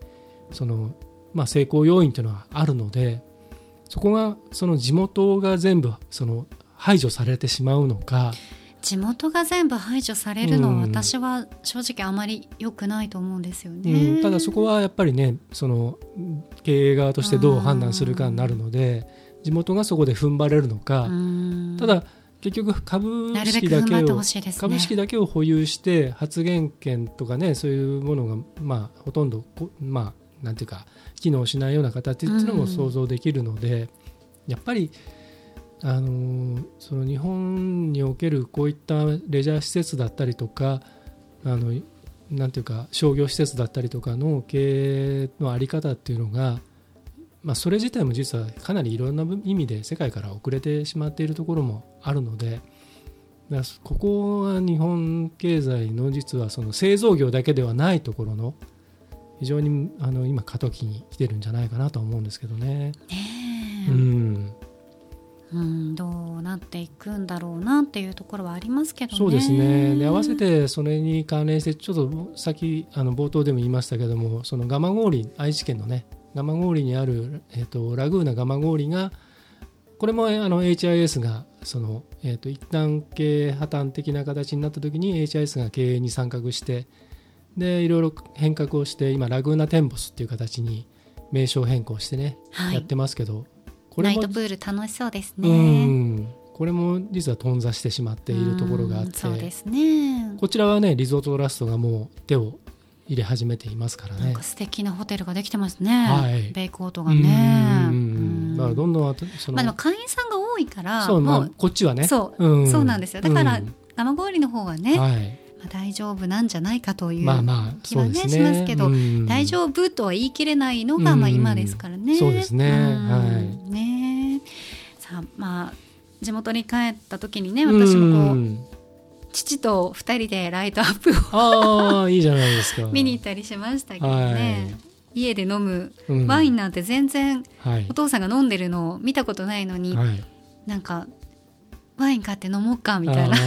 その、まあ、成功要因っていうのはあるのでそこがその地元が全部その排除されてしまうのか。地元が全部排除されるのはうん。私は正直あまり良くないと思うんですようね。ん、ただそこはやっぱりねその経営側としてどう判断するかになるので地元がそこで踏ん張れるのか、うん。ただ結局株式だけをね。株式だけを保有して発言権とかねそういうものがまあほとんどこまあなんていうか機能しないような形っていうのも想像できるので、やっぱりあのーその日本におけるこういったレジャー施設だったりとかあのなんていうか商業施設だったりとかの経営の在り方っていうのが、まあ、それ自体も実はかなりいろんな意味で世界から遅れてしまっているところもあるのでここは日本経済の実はその製造業だけではないところの非常にあの今過渡期に来てるんじゃないかなとは思うんですけどね。ねえうん、うん、どうなっていくんだろうなっていうところはありますけどね。そうですねで合わせてそれに関連してちょっと先あの冒頭でも言いましたけどもその蒲郡愛知県のね蒲郡にある、えっとラグーナ蒲郡がこれもあの HIS がその、えっと一旦経営破綻的な形になった時に HIS が経営に参画してでいろいろ変革をして今ラグーナテンボスっていう形に名称変更してね、はいやってますけどこれもナイトプール楽しそうですうね。んこれも実は頓挫してしまっているところがあっうんてそうですね。こちらはねリゾートトラストがもう手を入れ始めていますからね。素敵なホテルができてますね。はいベイコートがね。だからどんどんその、まあでも会員さんが多いから、そうまあもうこっちはねそう、んそうなんですよ。だからうん蒲郡の方はね、まはい、あ大丈夫なんじゃないかというまあまあ気はねそうですねしますけど、うん。大丈夫とは言い切れないのが、うん。まあ今ですからね。そうですね。うん。はい。ねさあまあ地元に帰った時にね私もこう、うん。父と二人でライトアップをああいいじゃないですか。見に行ったりしましたけどね、家で飲むうん。ワインなんて全然はい。お父さんが飲んでるのを見たことないのに、はい。なんかワイン買って飲もうかみたいな。あ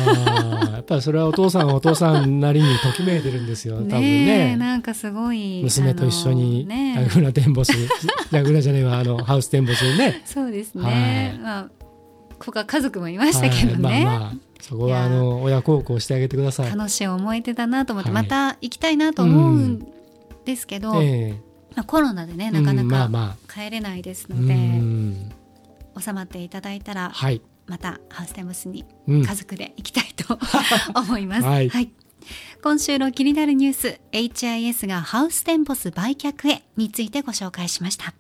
ーやっぱりそれはお父さんはお父さんなりにときめいてるんですよ多分ね。なんかすごい娘と一緒にラグナテンボスラグナじゃねえわあのハウステンボスにね。そうですね、はい。まあここは家族もいましたけどね、はい、まあまあそこはあの親孝行してあげてください。楽しい思い出だなと思って、はい。また行きたいなと思うんですけど、えまあ、コロナでねえなかなうんまあかま帰れないですあので、うん。収まっていただいたらはい、またハウステンボスにうん。家族で行きたいと 思います、はい。今週の気になるニュース HIS がハウステンボス売却へについてご紹介しました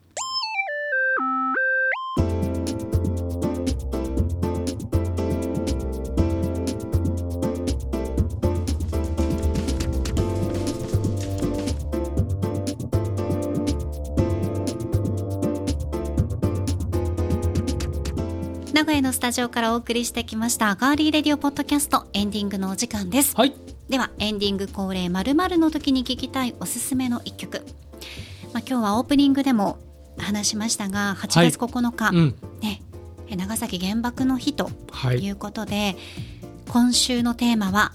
のスタジオからお送りしてきましたガーリーレディオポッドキャストエンディングのお時間ですはい。ではエンディング恒例〇〇の時に聞きたいおすすめの一曲、まあ、今日はオープニングでも話しましたが8月9日、うん。ね、え長崎原爆の日とはい。いうことで、今週のテーマは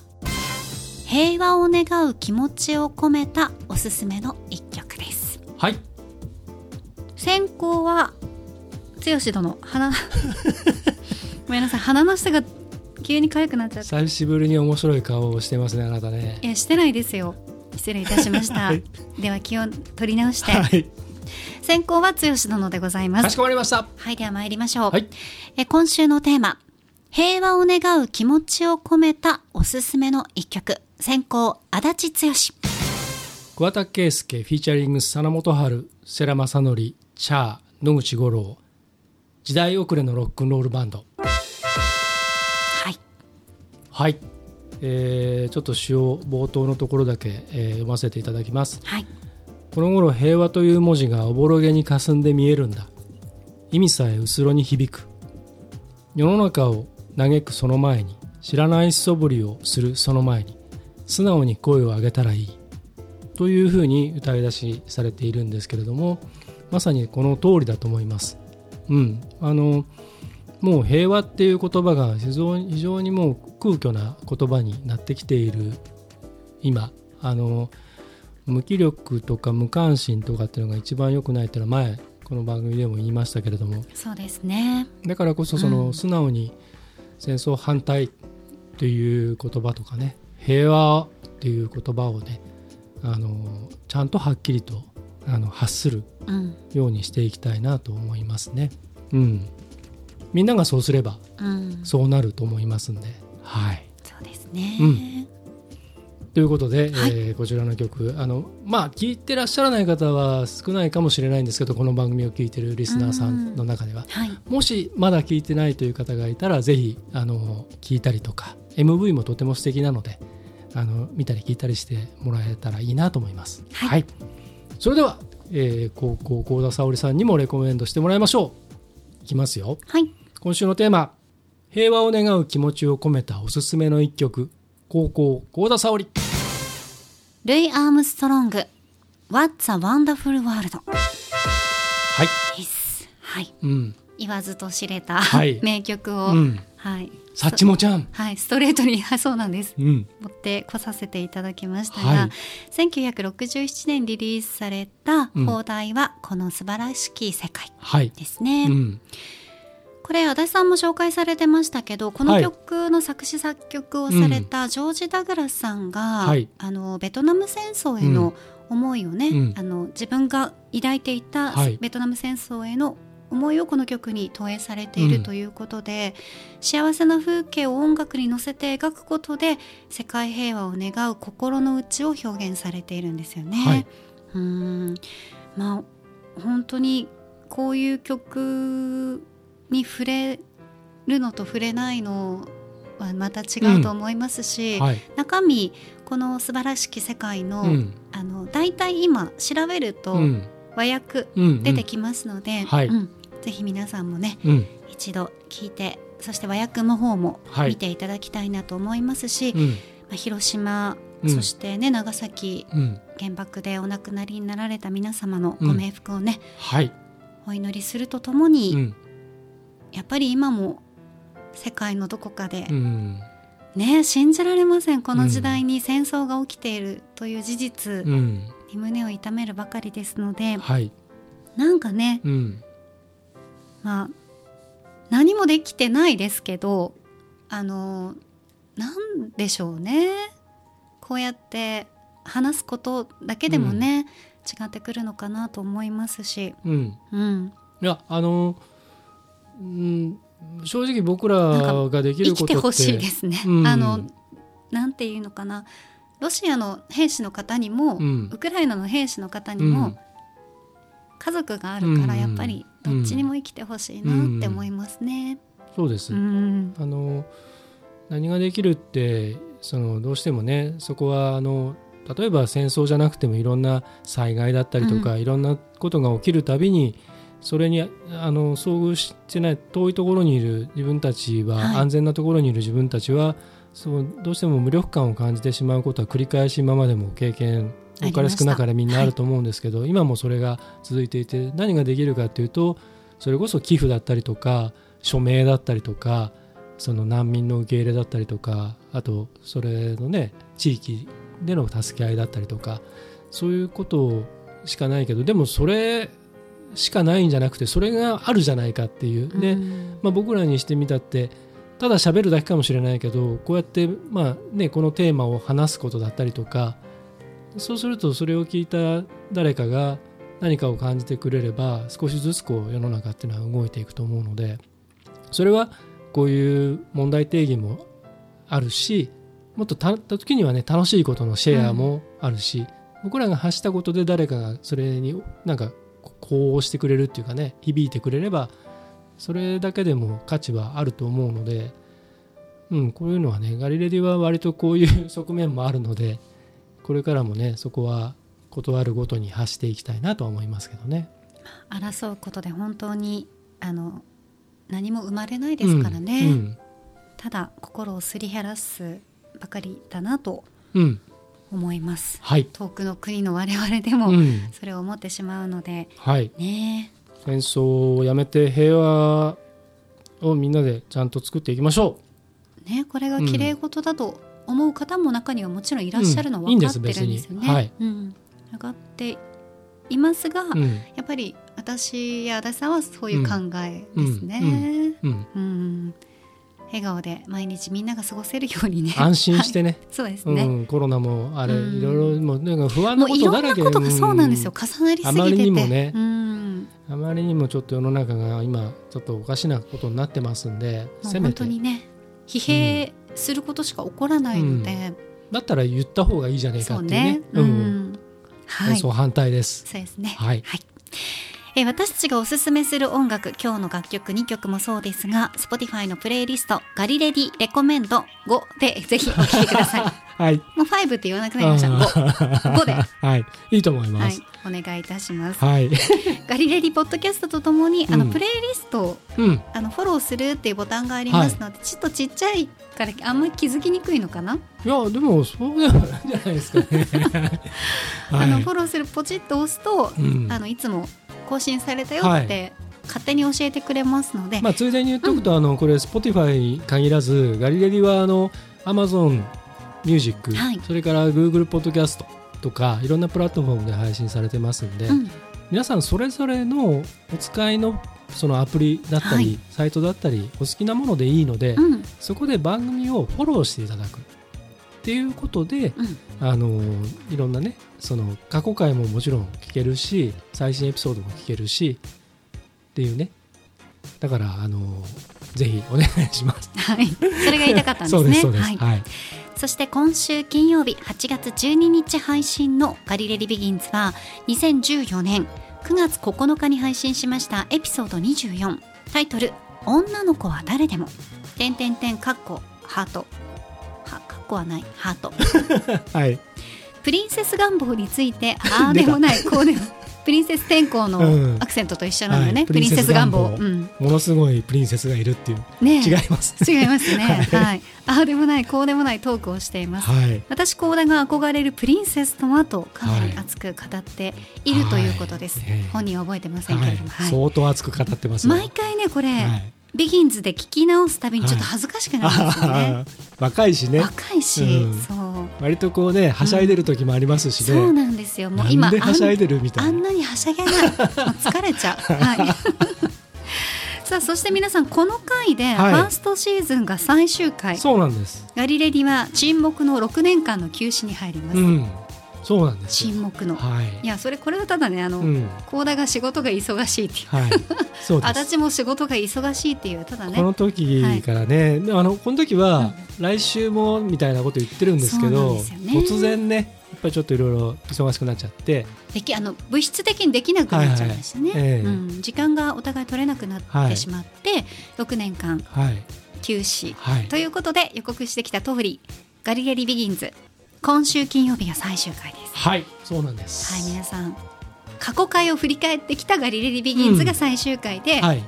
平和を願う気持ちを込めたおすすめの一曲です。はい。先行は剛殿鼻ごめんなさい。鼻の下が急に痒くなっちゃって久しぶりに面白い顔をしてますねあなたね。いやしてないですよ。失礼いたしました、はい。では気を取り直して、はい。先行は剛殿でございまかすしこまりました。はいでは参りましょう、はい。え今週のテーマ。平和を願う気持ちを込めたおすすめの一曲。先行足立剛。桑田佳祐フィーチャリング佐野元春世良正則チャー野口五郎。時代遅れのロックンロールバンド。はいはい、えーちょっと詩を冒頭のところだけ、えー読ませていただきます。はい。この頃平和という文字がおぼろげに霞んで見えるんだ。意味さえうつろに響く。世の中を嘆くその前に知らない素振りをするその前に素直に声を上げたらいい。というふうに歌い出しされているんですけれどもまさにこの通りだと思います。うん。あのもう平和っていう言葉が非常に非常にもう空虚な言葉になってきている。今あの無気力とか無関心とかっていうのが一番良くないっていうのは前この番組でも言いましたけれども。そうですね。だからこそそうのん。素直に戦争反対という言葉とかね平和っていう言葉をねあのちゃんとはっきりとあの発するうん。ようにしていきたいなと思いますね。うん、みんながそうすればうん。そうなると思いますんで。はい。そうですね、うん。ということで、はい。えーこちらの曲あのまあ聞いてらっしゃらない方は少ないかもしれないんですけどこの番組を聞いてるリスナーさんの中では、はい。もしまだ聞いてないという方がいたらぜひあの聞いたりとか MV もとても素敵なのであの見たり聞いたりしてもらえたらいいなと思います。はい。それでは、えー高校幸田沙織さんにもレコメンドしてもらいましょう。いきますよ。はい。今週のテーマ平和を願う気持ちを込めたおすすめの一曲。高校幸田沙織。ルイ・アームストロング What's a Wonderful World? はい。です。はい。うん。言わずと知れた、はい。名曲を、うん。はい。さっちもちゃん。はい、ストレートに、は いそうなんです。うん。持ってこさせていただきましたが、はい。1967年リリースされたうん。放題はこの素晴らしき世界はい。ですね。うんこれ足立さんも紹介されてましたけどこの曲の作詞作曲をされたジョージ・ダグラスさんが、はい。あのベトナム戦争への思いをね、うん。あの自分が抱いていたはい。ベトナム戦争への思いをこの曲に投影されているということで、幸せな風景を音楽に乗せて描くことで世界平和を願う心の内を表現されているんですよね。はい。うーん。まあ本当にこういう曲に触れるのと触れないのはまた違うと思いますし、はい。中身この素晴らしき世界の,、うん。あの大体今調べるとうん。和訳うん出てきますので、はい。うん。ぜひ皆さんもねうん。一度聞いてそして和訳の方もはい。見ていただきたいなと思いますし、うん。まあ、広島、うん。そしてね長崎うん。原爆でお亡くなりになられた皆様のご冥福をね、はい。お祈りするとともに、うんやっぱり今も世界のどこかで、うん。ね信じられません。この時代に戦争が起きているという事実うん。に胸を痛めるばかりですので、はい。なんかねうん。まあ何もできてないですけどあのなんでしょうね。こうやって話すことだけでもね、違ってくるのかなと思いますし、うん。うん、いやあのうん。正直僕らができる生ことってきてほしいですね。うん。あのなんていうのかな。ロシアの兵士の方にも、うん。ウクライナの兵士の方にもうん。家族があるからうん。やっぱりどっちにも生きてほしいなって思いますね。そうです、うん。あの何ができるってそのどうしてもねそこはあの例えば戦争じゃなくてもいろんな災害だったりとか、いろんなことが起きるたびにそれにあの遭遇してない遠いところにいる自分たちは、はい。安全なところにいる自分たちはそうどうしても無力感を感じてしまうことは繰り返し今までも経験多かれ少なかれみんなあると思うんですけど、今もそれが続いていて何ができるかっていうとそれこそ寄付だったりとか署名だったりとかその難民の受け入れだったりとかあとそれのね地域での助け合いだったりとかそういうことしかないけどでもそれしかないんじゃなくてそれがあるじゃないかっていう。で、うん。まあ、僕らにしてみたってただ喋るだけかもしれないけどこうやって、まあね、このテーマを話すことだったりとかそうするとそれを聞いた誰かが何かを感じてくれれば少しずつこう世の中っていうのは動いていくと思うのでそれはこういう問題定義もあるしもっとた時にはね楽しいことのシェアもあるし、僕らが発したことで誰かがそれになんかこうしてくれるっていうかね響いてくれればそれだけでも価値はあると思うので、うん、こういうのはねガリレディは割とこういう側面もあるのでこれからもねそこは断るごとに発していきたいなとは思いますけどね。争うことで本当にあの何も生まれないですからね、うんただ心をすり減らすばかりだなとうんうん思います。はい、遠くの国の我々でもうん。それを思ってしまうので。はい、ね。戦争をやめて平和をみんなでちゃんと作っていきましょねこれが綺麗事だと思う方も中にはもちろんいらっしゃるのはうん。いいん分かってるんですよね。別に。はい。うん、分かっていますが、う。うん。やっぱり私や足立さんはそういう考えですね。うん、うん笑顔で毎日みんなが過ごせるようにね。安心してね、そうですうね。ん、コロナもあれ、うんいろいろもうなんか不安なことだらけんなことがそうなんですよ。重なりすぎてて。あまりにもねうん、あまりにもちょっと世の中が今ちょっとおかしなことになってますんで本せめて当にね疲弊することしか起こらないので、だったら言った方がいいじゃねえかそうっていうねね。うん、はい。そう反対ですそうですね。はいえー私たちがおすすめする音楽、今日の楽曲2曲もそうですが、Spotify のプレイリスト、ガリレディレコメンド5でぜひお聴きください。はい。もう5って言わなくなりました。5。5で。はい。いいと思いまはいす。、お願いいたします。はい。ガリレディポッドキャストとともに、あのうんプレイリストをうん。あのフォローするっていうボタンがありますので、ちょっとちっちゃいからあんまり気づきにくいのかな、いや、でも、そうではないんじゃないですかね。あのはいフォローするポチッと押すと、うんあのいつも更新されたよって、勝手に教えてくれますので、まあ、ついでに言っておくと、あのこれ Spotify に限らずガリレディはあの Amazon ミュージック、はい。それから Google ポッドキャストとかいろんなプラットフォームで配信されてますんで、うん。皆さんそれぞれのお使いのそのアプリだったり、はい。サイトだったりお好きなものでいいので、うん。そこで番組をフォローしていただくっていうことで、うんあのいろんなねその過去回ももちろん聞けるし最新エピソードも聞けるしっていうねだからあのぜひお願いします。はい、それが言いたかったんですね。そうです。はいはい。そして今週金曜日8月12日配信のガリレディビギンズは2014年9月9日に配信しましたエピソード24タイトル「女の子は誰でも」「点点点かっこハート」はかっこはないハート。はい。プリンセス願望について ああでもない。こうでも。プリンセス天候うん。のアクセントと一緒なんだよね、はい。プリンセス願望。うん。ものすごいプリンセスがいるっていう、ねえ。違います。違いますね。はい。はい、ああでもない。こうでもないトークをしています。はい。私高田が憧れるプリンセスとはとかなり熱く語っているということです、はい。ええ。本人は覚えてませんけはいれども、はい。相当熱く語ってますよ。毎回ねこれ、はいビギンズで聞き直すたびにちょっと恥ずかしくなるんですよね、あ ー若いしね。若いし、うん。そう。割とこうねはしゃいでる時もありますしね。そうなんですよ。もうな今はしゃいでるみたいな。あんなにはしゃげない。疲れちゃう。はい。さあそして皆さんこの回でフはい。ァーストシーズンが最終回、そうなんです。ガリレディは沈黙の6年間の休止に入ります、うん。そうなんですよ。沈黙の、はい。い。やそれこれはただねあの、うん。高田が仕事が忙しいっていう。はい。そう。足立も仕事が忙しいっていうただね。この時からね、であのこの時は来週もみたいなこと言ってるんですけそうなんね。突然ねやっぱりちょっといろいろ忙しくなっちゃって、できあの物質的にできなくなっちゃいましたね、はいはい。ええ。うん、時間がお互い取れなくなってしまって、6年間はい。休止。はい。ということで予告してきた通りガリレリビギンズ今週金曜日が最終回です。はいそうなんです。はい皆さん過去回を振り返ってきたガリレリビギンズが最終回で、はい。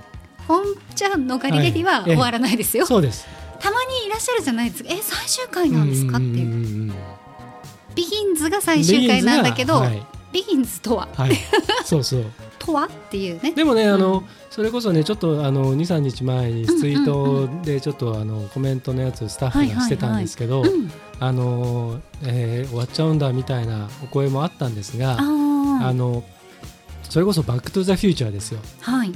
本ちゃんのガリレリはは終わらないですよ、そうです。たまにいらっしゃるじゃないです。かえ最終回なんですかっていう。うんうんうんうん。ビギンズが最終回なんだけど、はいビギンズとは？はい、そうそう。とは？っていうね。でもね、あの、うん。それこそね、ちょっとあの二三日前にツイートでちょっとあのコメントのやつスタッフがしてたんですけど、うん。あの、えー終わっちゃうんだみたいなお声もあったんですが、あのそれこそバックトゥザフューチャーですよ。はい。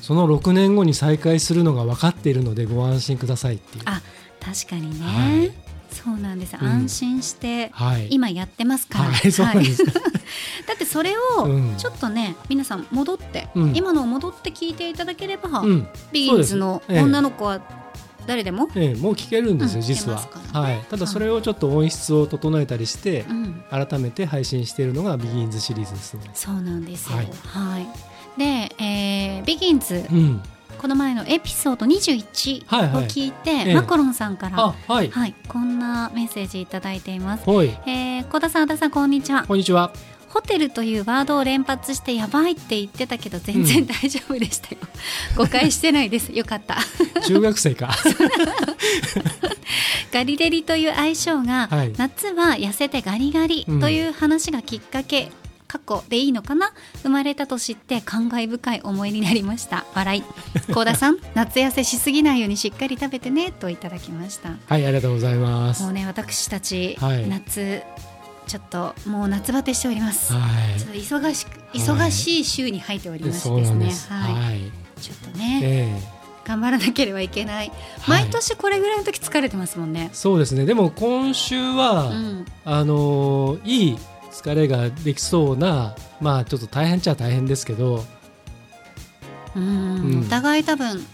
その6年後に再開するのが分かっているのでご安心くださいっていう。あ確かにね、はい。そうなんです、うん。安心してはい。今やってますから、はい、そうなんです。だってそれをうんちょっとね皆さん戻って、うん今のを戻って聞いていただければ、うん。ビギンズの女の子は誰でも、ええ、もう聞けるんですよ、うん実ははい。ただそれをちょっと音質を整えたりしてう、ん、改めて配信しているのがビギンズシリーズですので。そうなんですよははいい、で、えービギンズうん。この前のエピソード21はいはいを聞いて、ええマコロンさんから、あ、はい。はい、こんなメッセージいただいています。えー、小田さん、小田さん、こんにちは。こんにちは。ホテルというワードを連発してやばいって言ってたけど全然大丈夫でしたよ。誤解してないです。よかった。中学生か。ガリレリという愛称が、はい夏は痩せてガリガリという話がきっかけ、過去でいいのかな？生まれたと知って感慨深い思いになりました笑い 幸田さん夏痩せしすぎないようにしっかり食べてねといただきましたはい、ありがとうございます。はもうね私たち、はい夏ちょっともう夏バテしております、ちょっとい。忙しくい。忙しい週に入っておりましですね。はい。はい。ちょっとね、え頑張らなければいけない、はい。毎年これぐらいの時疲れてますもんね。え。そうですね。でも今週は、うん。あのーいい疲れができそうな、まあちょっと大変っちゃ大変ですけど、うん。うん。お互い多分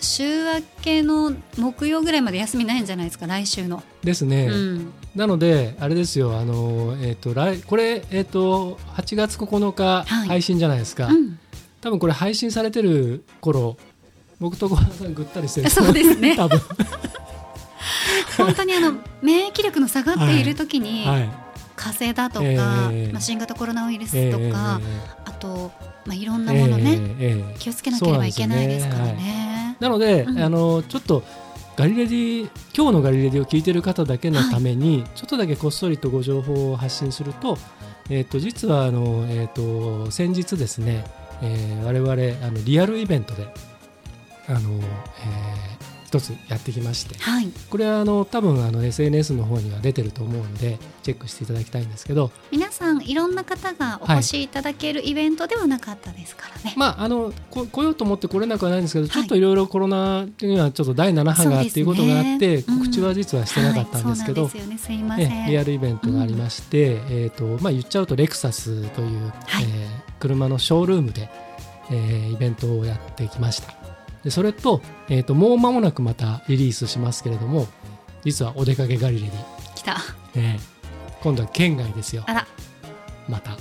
週明けの木曜ぐらいまで休みないんじゃないですか来週の、ですね。うん、なのであれですよ。あのーえっ、と来これえっ、と8月9日はい配信じゃないですか。うん多分これ配信されてる頃、僕と小原さんぐったりしてる。そうですね多分。本当にあの免疫力の下がっている時に、はい風邪だとか、ええまあ、新型コロナウイルスええとか、あと、まあ、いろんなものね、ええええ気をつけなければいけないですからね。なので、うんあのちょっとガリレディ今日のガリレディを聞いてる方だけのために、ちょっとだけこっそりとご情報を発信すると,、えー、と実はあの、えー、と先日ですね、えー我々あのリアルイベントであの、えー一つやってきましてはい、これはあの多分あの SNS の方には出てると思うんでチェックしていただきたいんですけど、皆さんいろんな方がお越しいただけるイベントではなかったですからね。まあ、あのこ来ようと思って来れなくはないんですけど、い。ちょっといろいろコロナにはちょっと第7波がっていうことがあって、うん。告知は実はしてなかったんですけど、うなんですよね。すいませえん。リアルイベントがありまして、えーとまあ、言っちゃうとレクサスという、はい。えー車のショールームで、えーイベントをやってきましたでそれと,、えー、ともう間もなくまたリリースしますけれども実はお出かけガリレディ、来た。えー今度は県外ですよ。あら、また。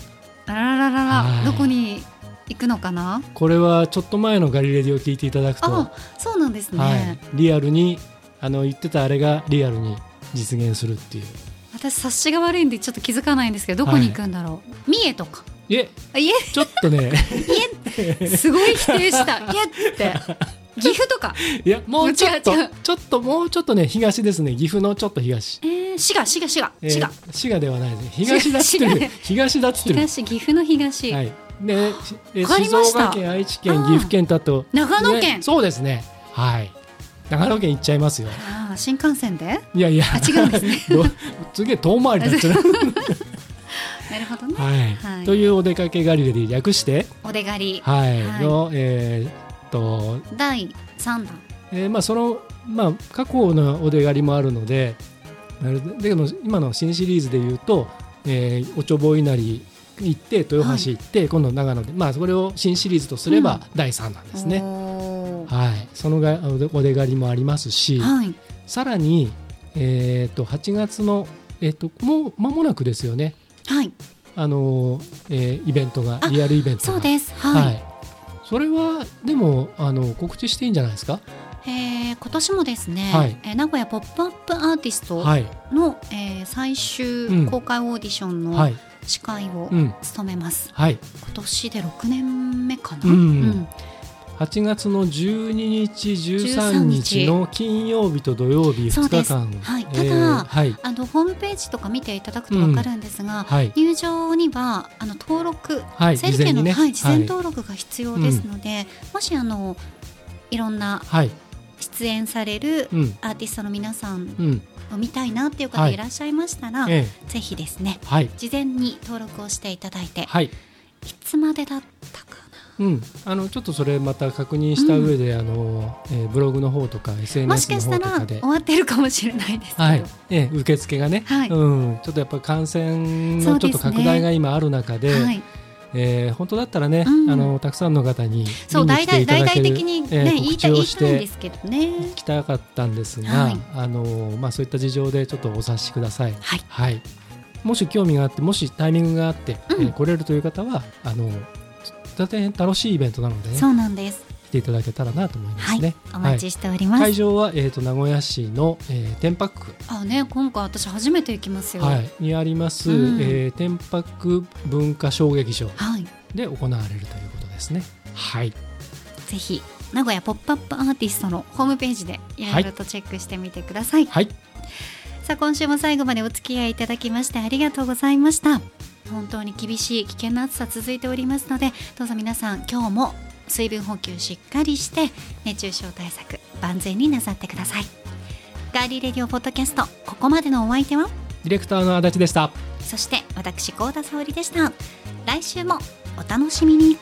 あららららどこに行くのかな？これはちょっと前のガリレディを聞いていただくと。あ、そうなんですね。はい、リアルにあの言ってたあれがリアルに実現するっていう。私察しが悪いんでちょっと気づかないんですけどどこに行くんだろう、三重とか。いえ。ちょっとね。えすごい否定した。いやって岐阜とか、いやもうちょっと。ちょっともうちょっとね東ですね。岐阜のちょっと東、えー、滋賀滋賀滋賀。えー滋賀、滋賀ではないですね。東だっつってる東だっつってる東岐阜の東、はい。で静岡県愛知県岐阜県だと。長野県。ねそうですね。はい。長野県行っちゃいますよ。あー新幹線で？いやいや。あ違うんですね。どすげえ遠回りだってる なるほどね、はい、はい。というお出かけガリレディ略して。お出狩り、はい、はい。のえーっと。第3弾。えーまあ、その、まあ、過去のお出狩りもあるのでだけど今の新シリーズでいうと、えーおちょぼ稲荷行って豊橋行って、今度長野で、まあ、それを新シリーズとすれば第3弾ですね、おー。はい、そのがお出お出狩りもありますし、はい。さらに、えー、と8月の、えー、ともう間もなくですよね、はい。あのーえーイベントがあリアルイベントが。そうです。はい、はいそれはでもあの告知していいんじゃないですか？えー今年もですね、はい。えー名古屋ポップアップアーティストはい、の、えー最終公開オーディションのはい。司会をうん。務めます、はい、今年で6年目かな、うん8月の12日13日の金曜日と土曜日2そうです。日間はいえーただはい。あのホームページとか見ていただくと分かるんですが、はい。入場にはあの登録、はい。整理券の事前にね。はい、事前はい。登録が必要ですので、もしあのいろんなはい。出演されるうん。アーティストの皆さんうん。を見たいなっていうはい。方いらっしゃいましたら、えぜひですね事前に登録をしていただいて、い、はいつまでだったかうん、あのちょっとそれまた確認した上で、あのえーブログの方とか SNS の方とからで終わってるかもしれないですけど、はい、ええ受付がね、はい。うん、ちょっとやっぱり感染のちょっと拡大が今ある中で、はい、えー本当だったらね、うん。あのたくさんの方にそう大々的にね、えー言いたい言い告知をしたていんですけどね。きたかったんですが、はい。あのまあ、そういった事情でちょっとお察しください。はい。はい、もし興味があってもしタイミングがあって、うん。えー来れるという方はあの大変楽しいイベントなのでねそうなんです。来ていただけたらなと思いまはい、すね。お待ちしております、会場は、えー、と名古屋市の、えー、天白区、あね今回私初めて行きますよ。はい、にあります、うん。えー天白文化小劇場はい。で行われるということですね。はい、ぜひ名古屋ポップアップアーティストのホームページでいろいろとチェックしてみてください、はい、さあ今週も最後までお付き合いいただきましてありがとうございました本当に厳しい危険な暑さ続いておりますのでどうぞ皆さん今日も水分補給しっかりして熱中症対策万全になさってください。ガーリーレディオポッドキャストここまでのお相手は？ディレクターの足立でした。そして私高田沙織でした。来週もお楽しみに